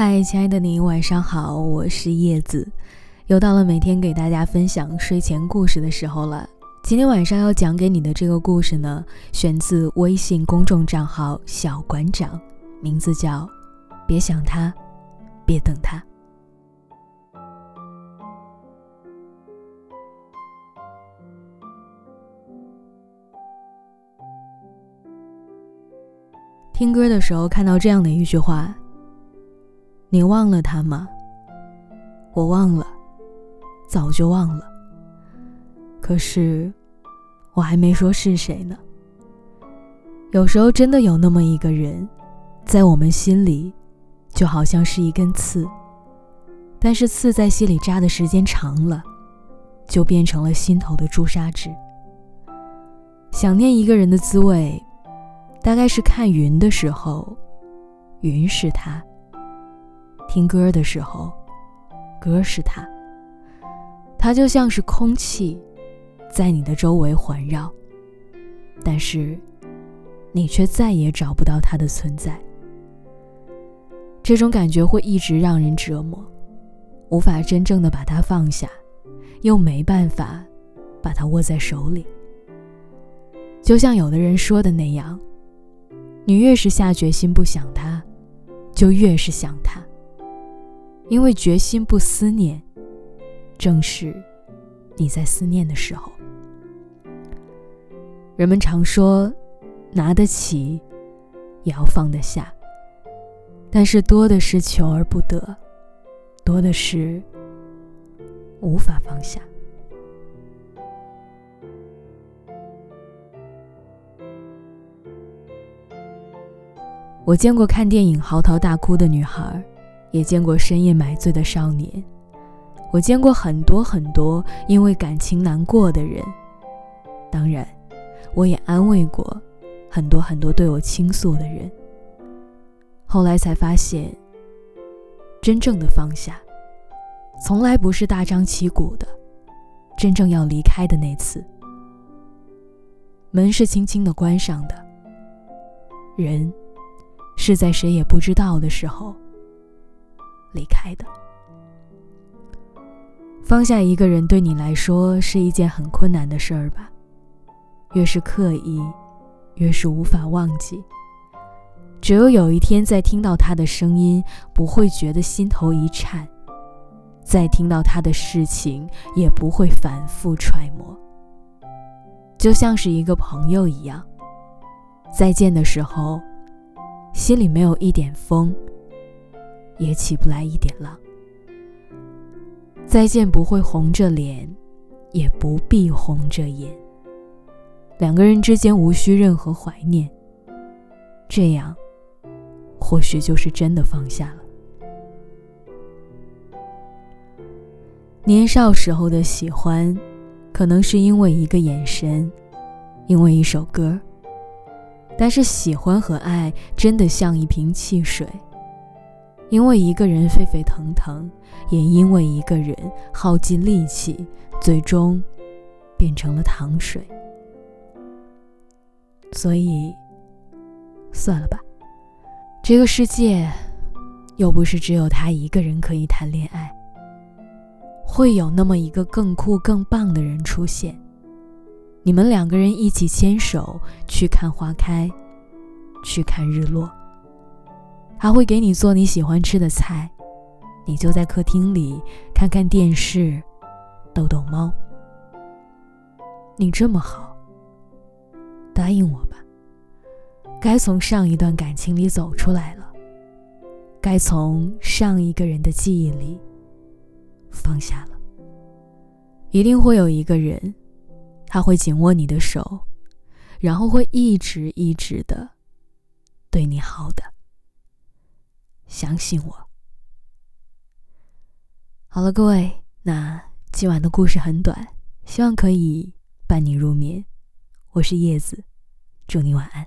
嗨，亲爱的你，晚上好，我是叶子，又到了每天给大家分享睡前故事的时候了。今天晚上要讲给你的这个故事呢，选自微信公众账号小馆长，名字叫《别想他，别等他》。听歌的时候看到这样的一句话。你忘了他吗？我忘了，早就忘了。可是，我还没说是谁呢。有时候真的有那么一个人，在我们心里，就好像是一根刺。但是刺在心里扎的时间长了，就变成了心头的朱砂痣。想念一个人的滋味，大概是看云的时候，云是他。听歌的时候，歌是他。他就像是空气，在你的周围环绕，但是你却再也找不到他的存在。这种感觉会一直让人折磨，无法真正的把它放下，又没办法把它握在手里。就像有的人说的那样，你越是下决心不想他，就越是想他。因为决心不思念，正是你在思念的时候。人们常说，拿得起，也要放得下。但是多的是求而不得，多的是无法放下。我见过看电影嚎啕大哭的女孩。也见过深夜买醉的少年，我见过很多很多因为感情难过的人，当然，我也安慰过很多很多对我倾诉的人。后来才发现，真正的放下，从来不是大张旗鼓的，真正要离开的那次，门是轻轻的关上的，人是在谁也不知道的时候。离开的，放下一个人对你来说是一件很困难的事儿吧？越是刻意，越是无法忘记。只有有一天再听到他的声音，不会觉得心头一颤；再听到他的事情，也不会反复揣摩。就像是一个朋友一样，再见的时候，心里没有一点风。也起不来一点浪。再见不会红着脸，也不必红着眼。两个人之间无需任何怀念，这样，或许就是真的放下了。年少时候的喜欢，可能是因为一个眼神，因为一首歌。但是喜欢和爱真的像一瓶汽水。因为一个人沸沸腾腾，也因为一个人耗尽力气，最终变成了糖水。所以，算了吧，这个世界又不是只有他一个人可以谈恋爱，会有那么一个更酷、更棒的人出现。你们两个人一起牵手去看花开，去看日落。他会给你做你喜欢吃的菜，你就在客厅里看看电视，逗逗猫。你这么好，答应我吧。该从上一段感情里走出来了，该从上一个人的记忆里放下了。一定会有一个人，他会紧握你的手，然后会一直一直的对你好的。相信我。好了，各位，那今晚的故事很短，希望可以伴你入眠。我是叶子，祝你晚安。